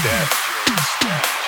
step.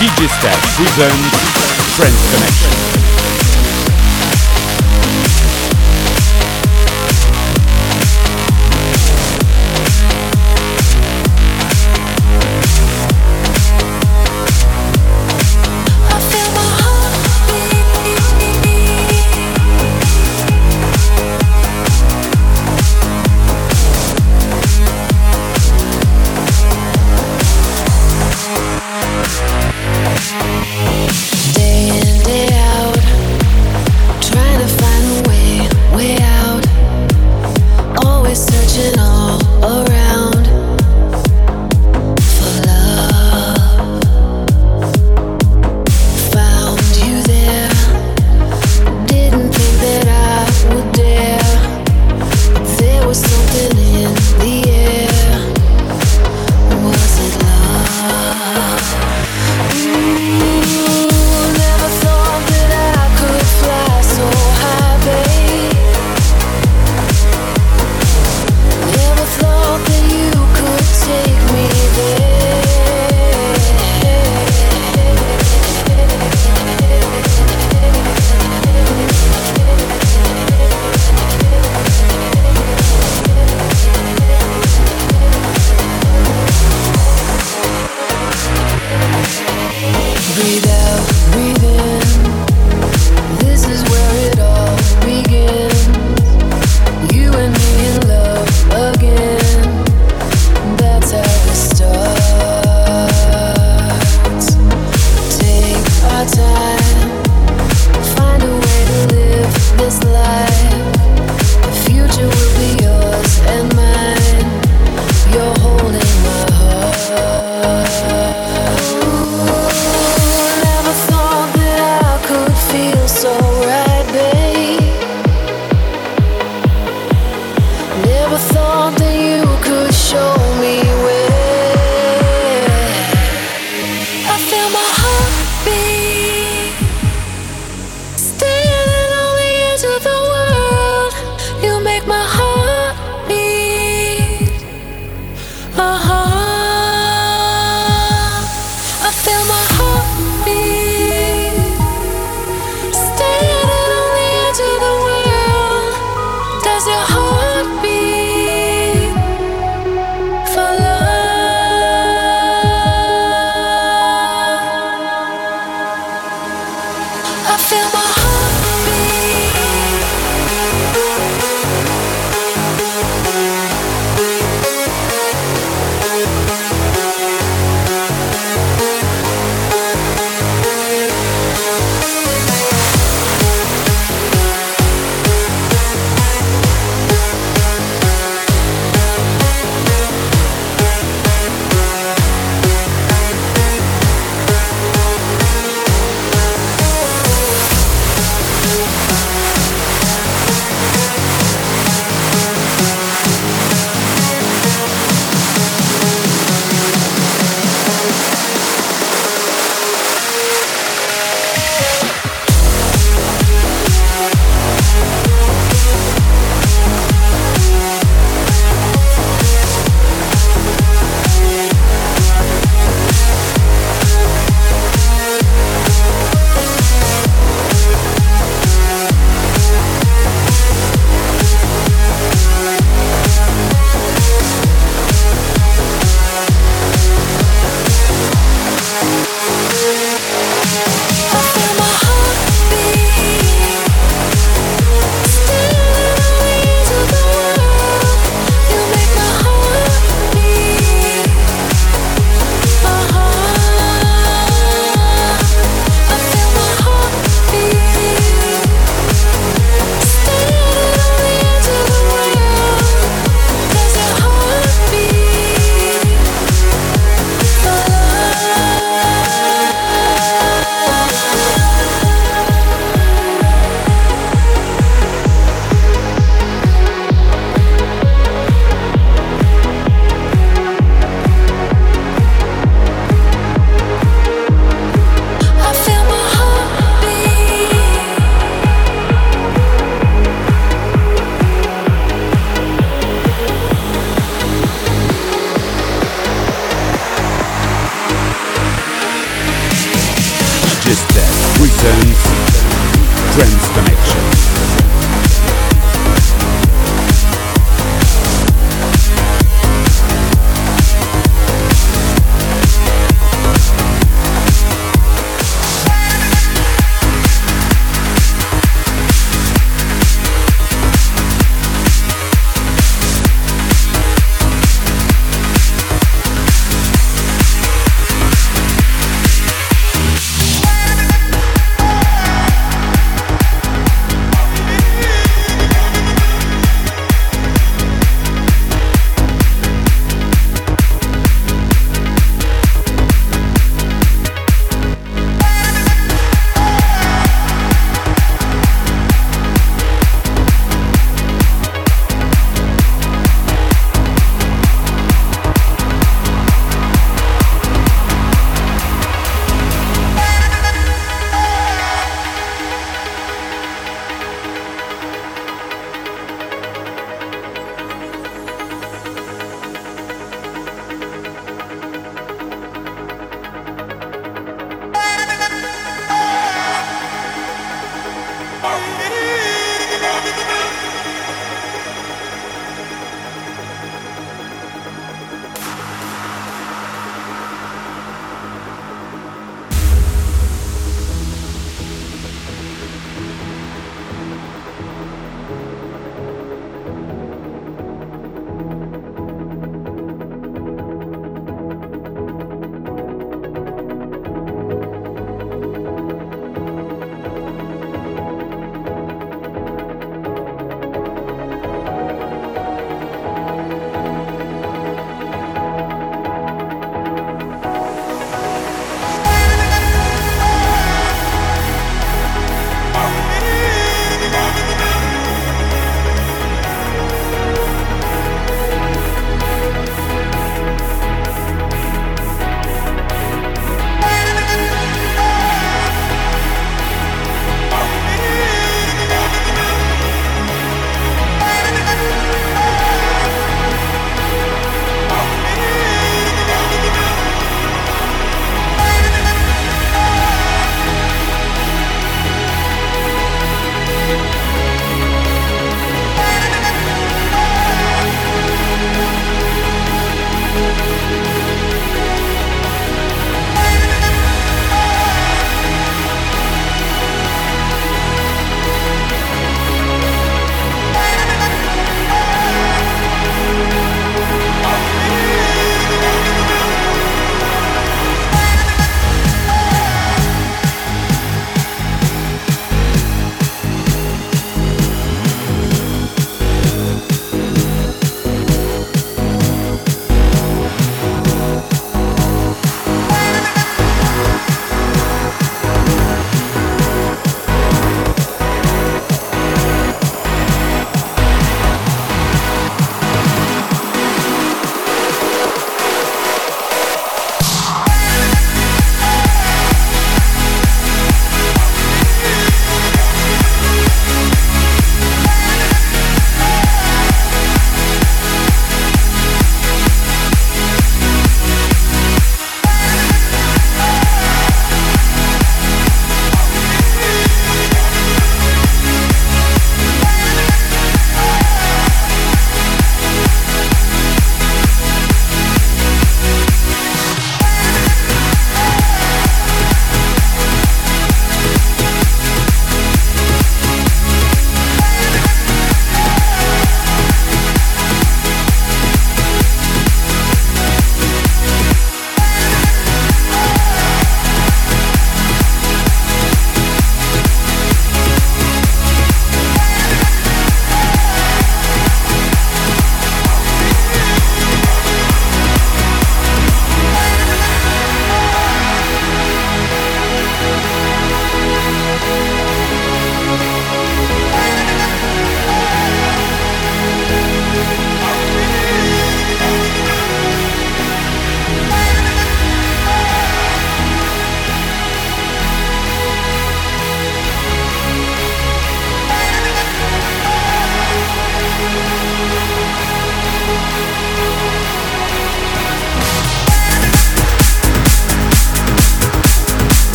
DJ Steph. Presents Trance Connection.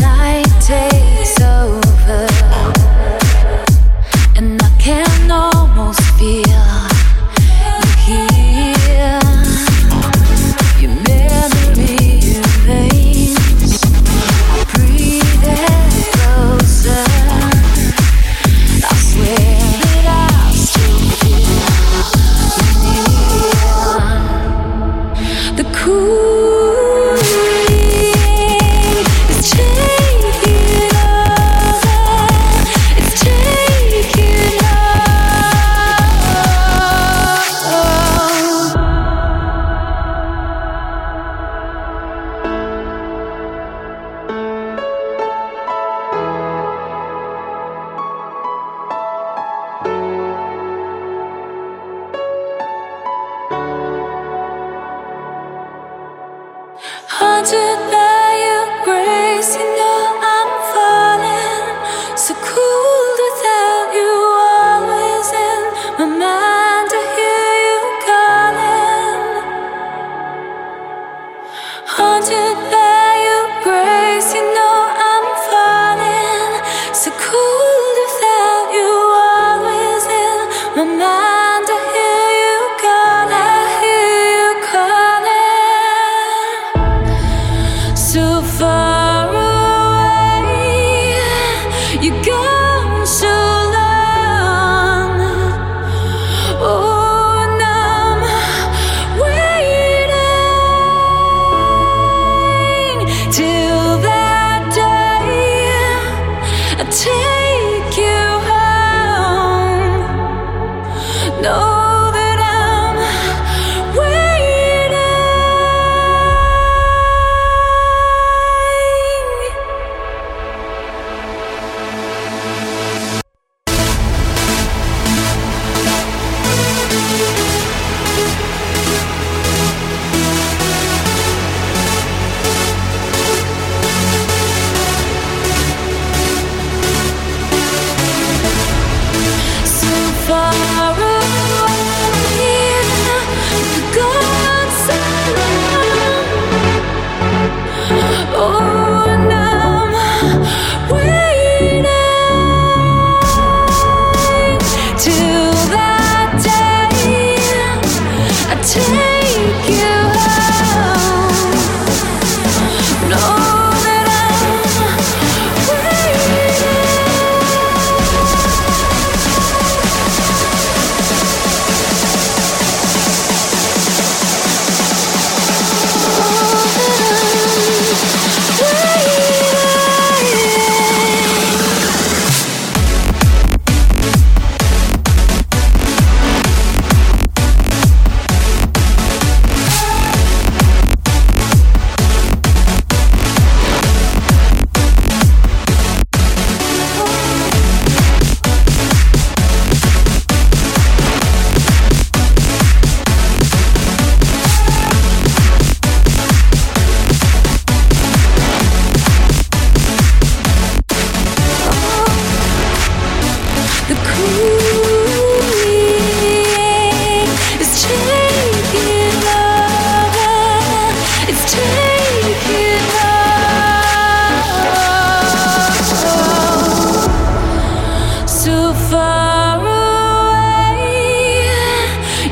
night takes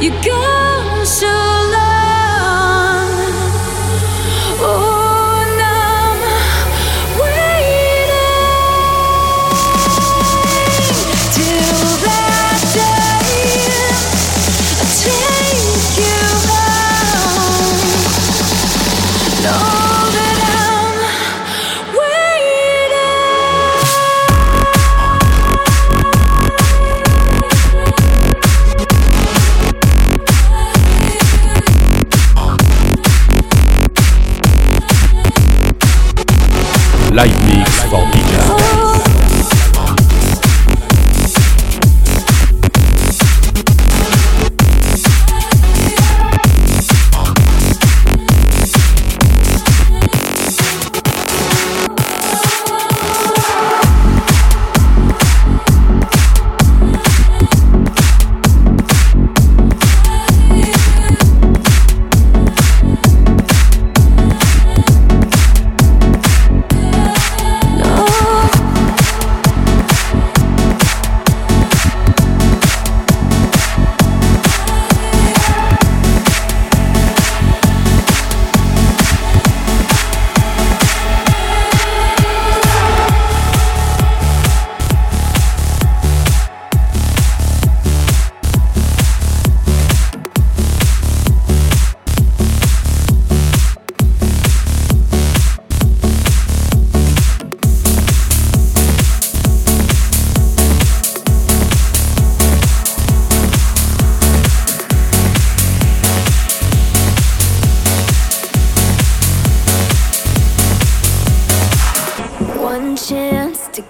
You go.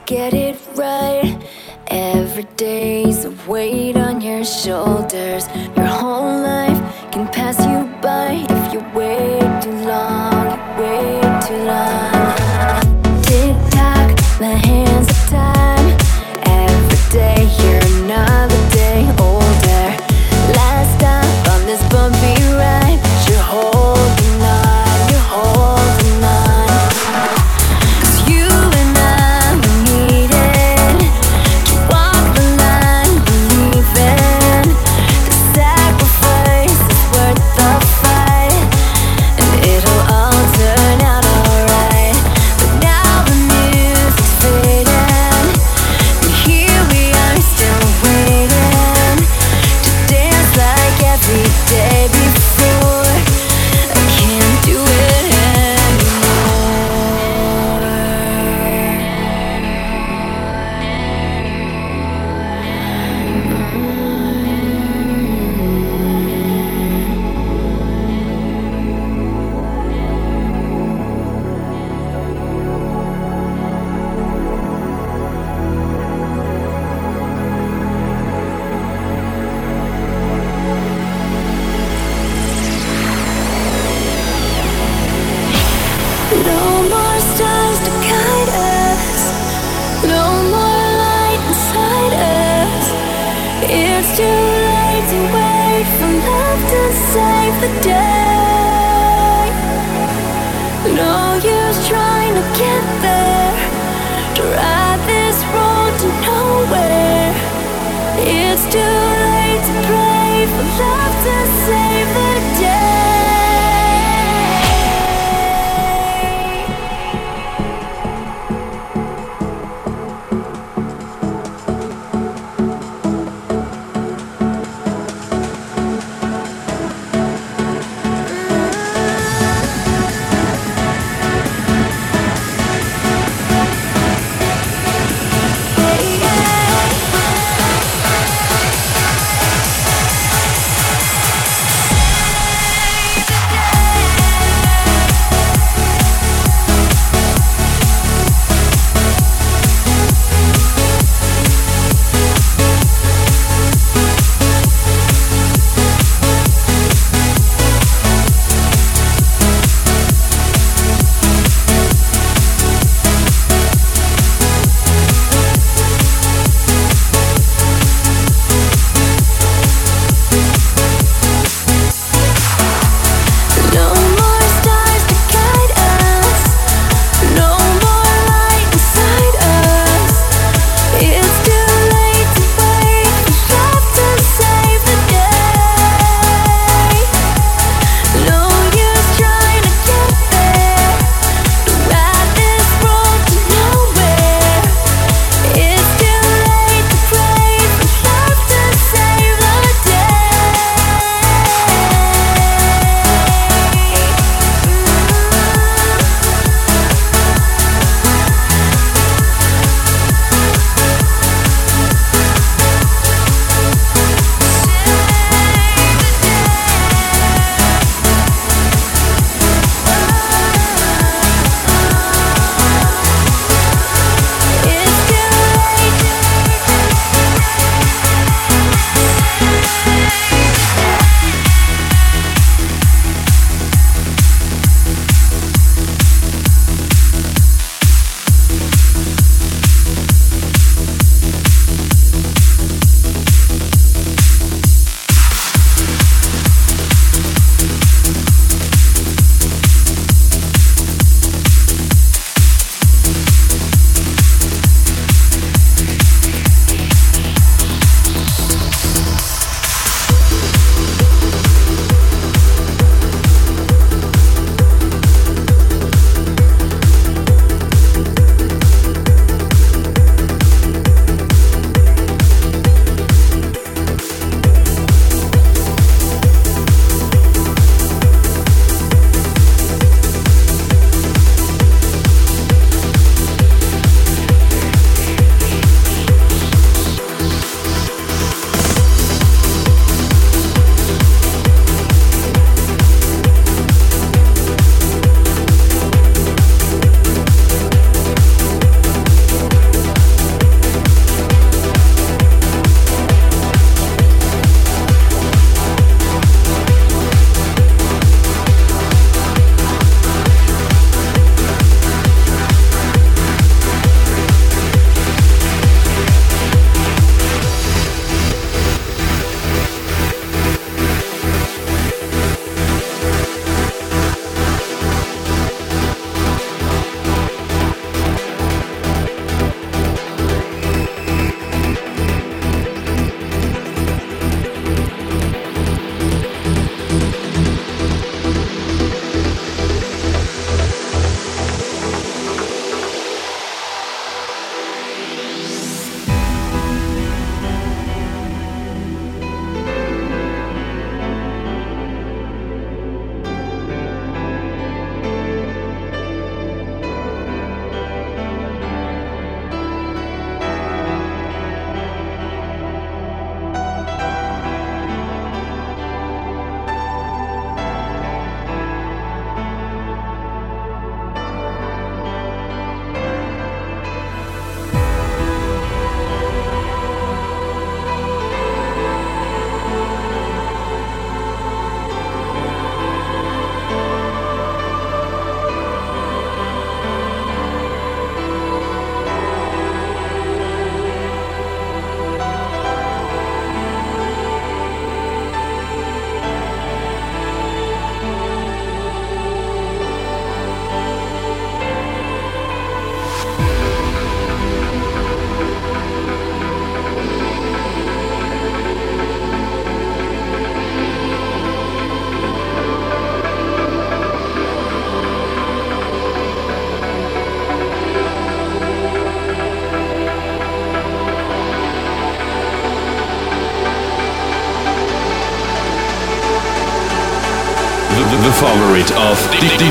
get it right. Every day's a weight on your shoulders. Your whole life can pass you by if you wait.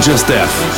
DJ Steph.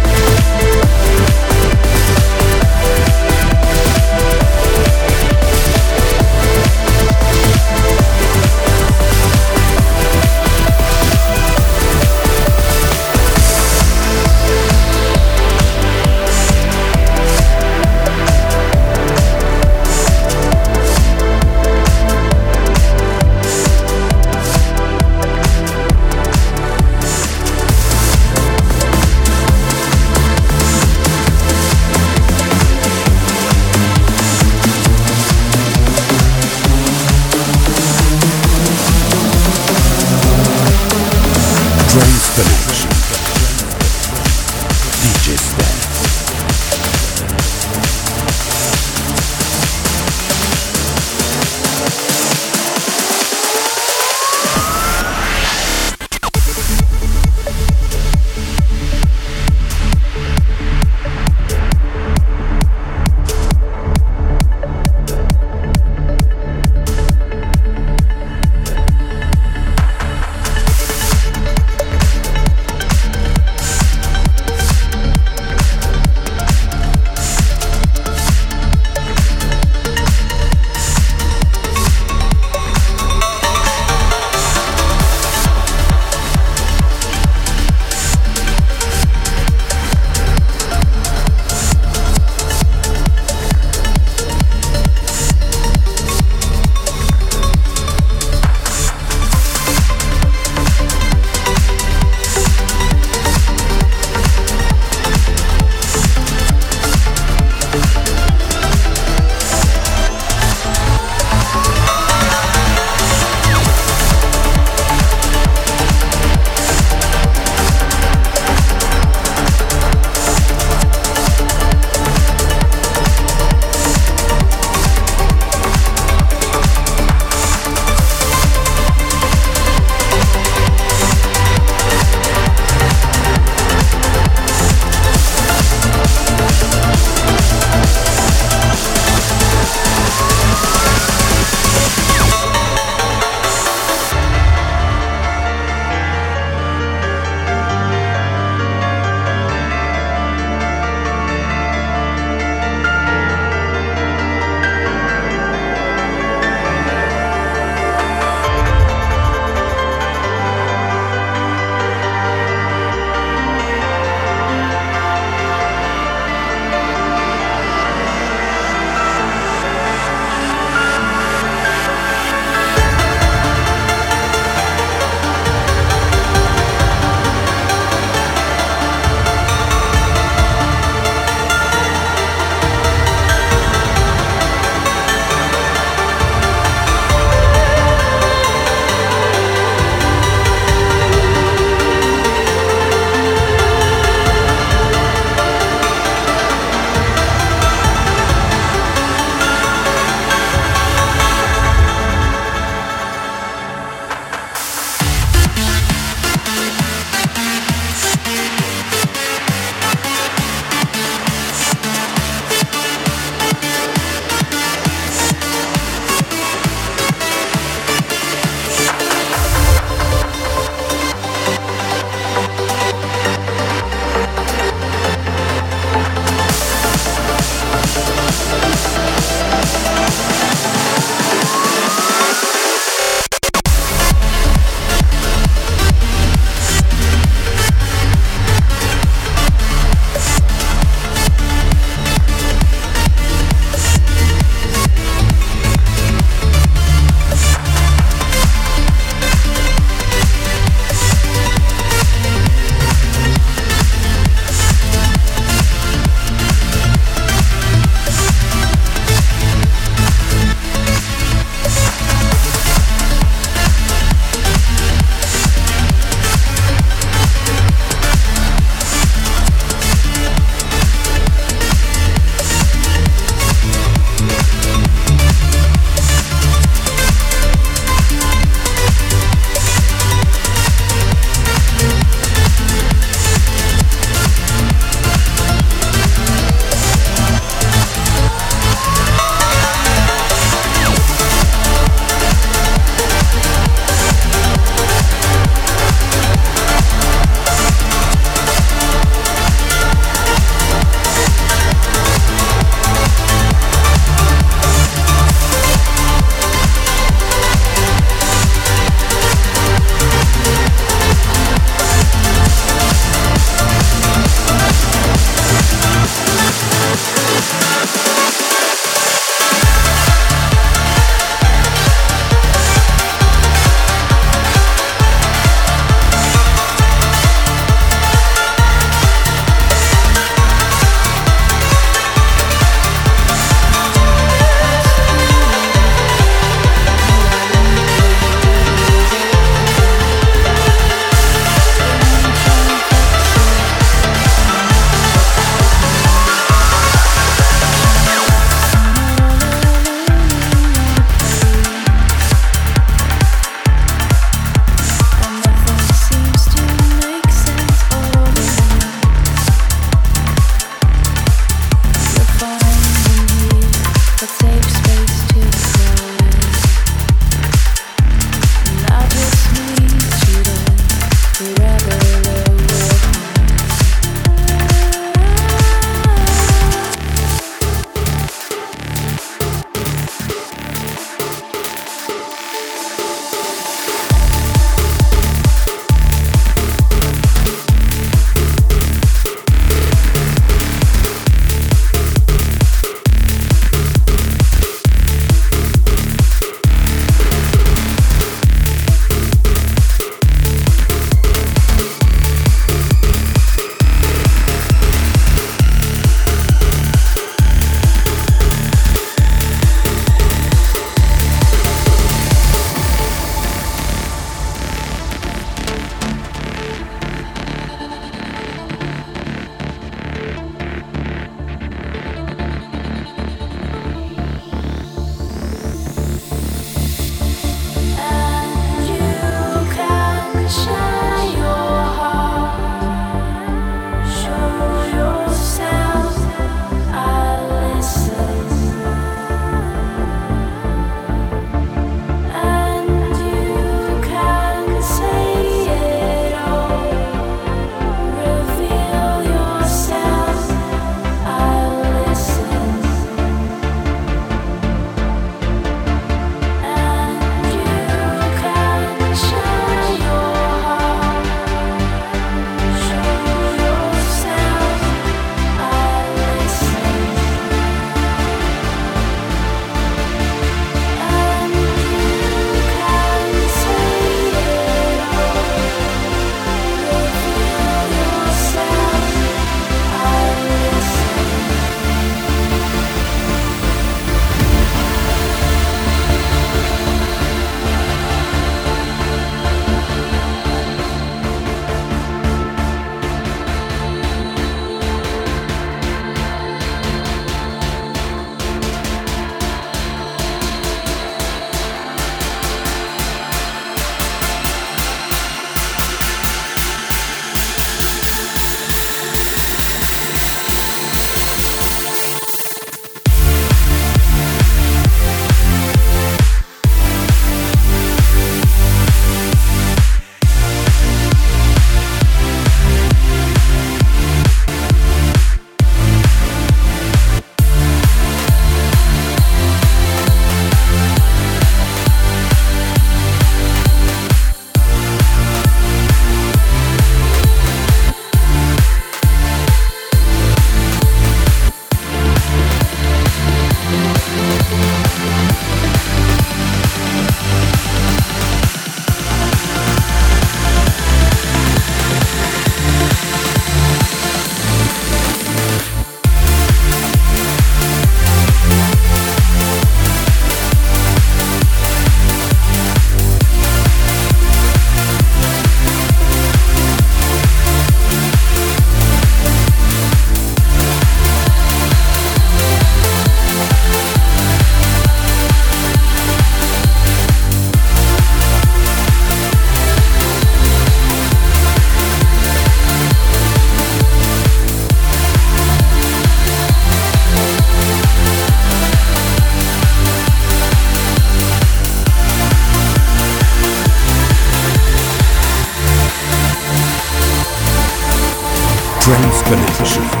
Trance Connection. DJ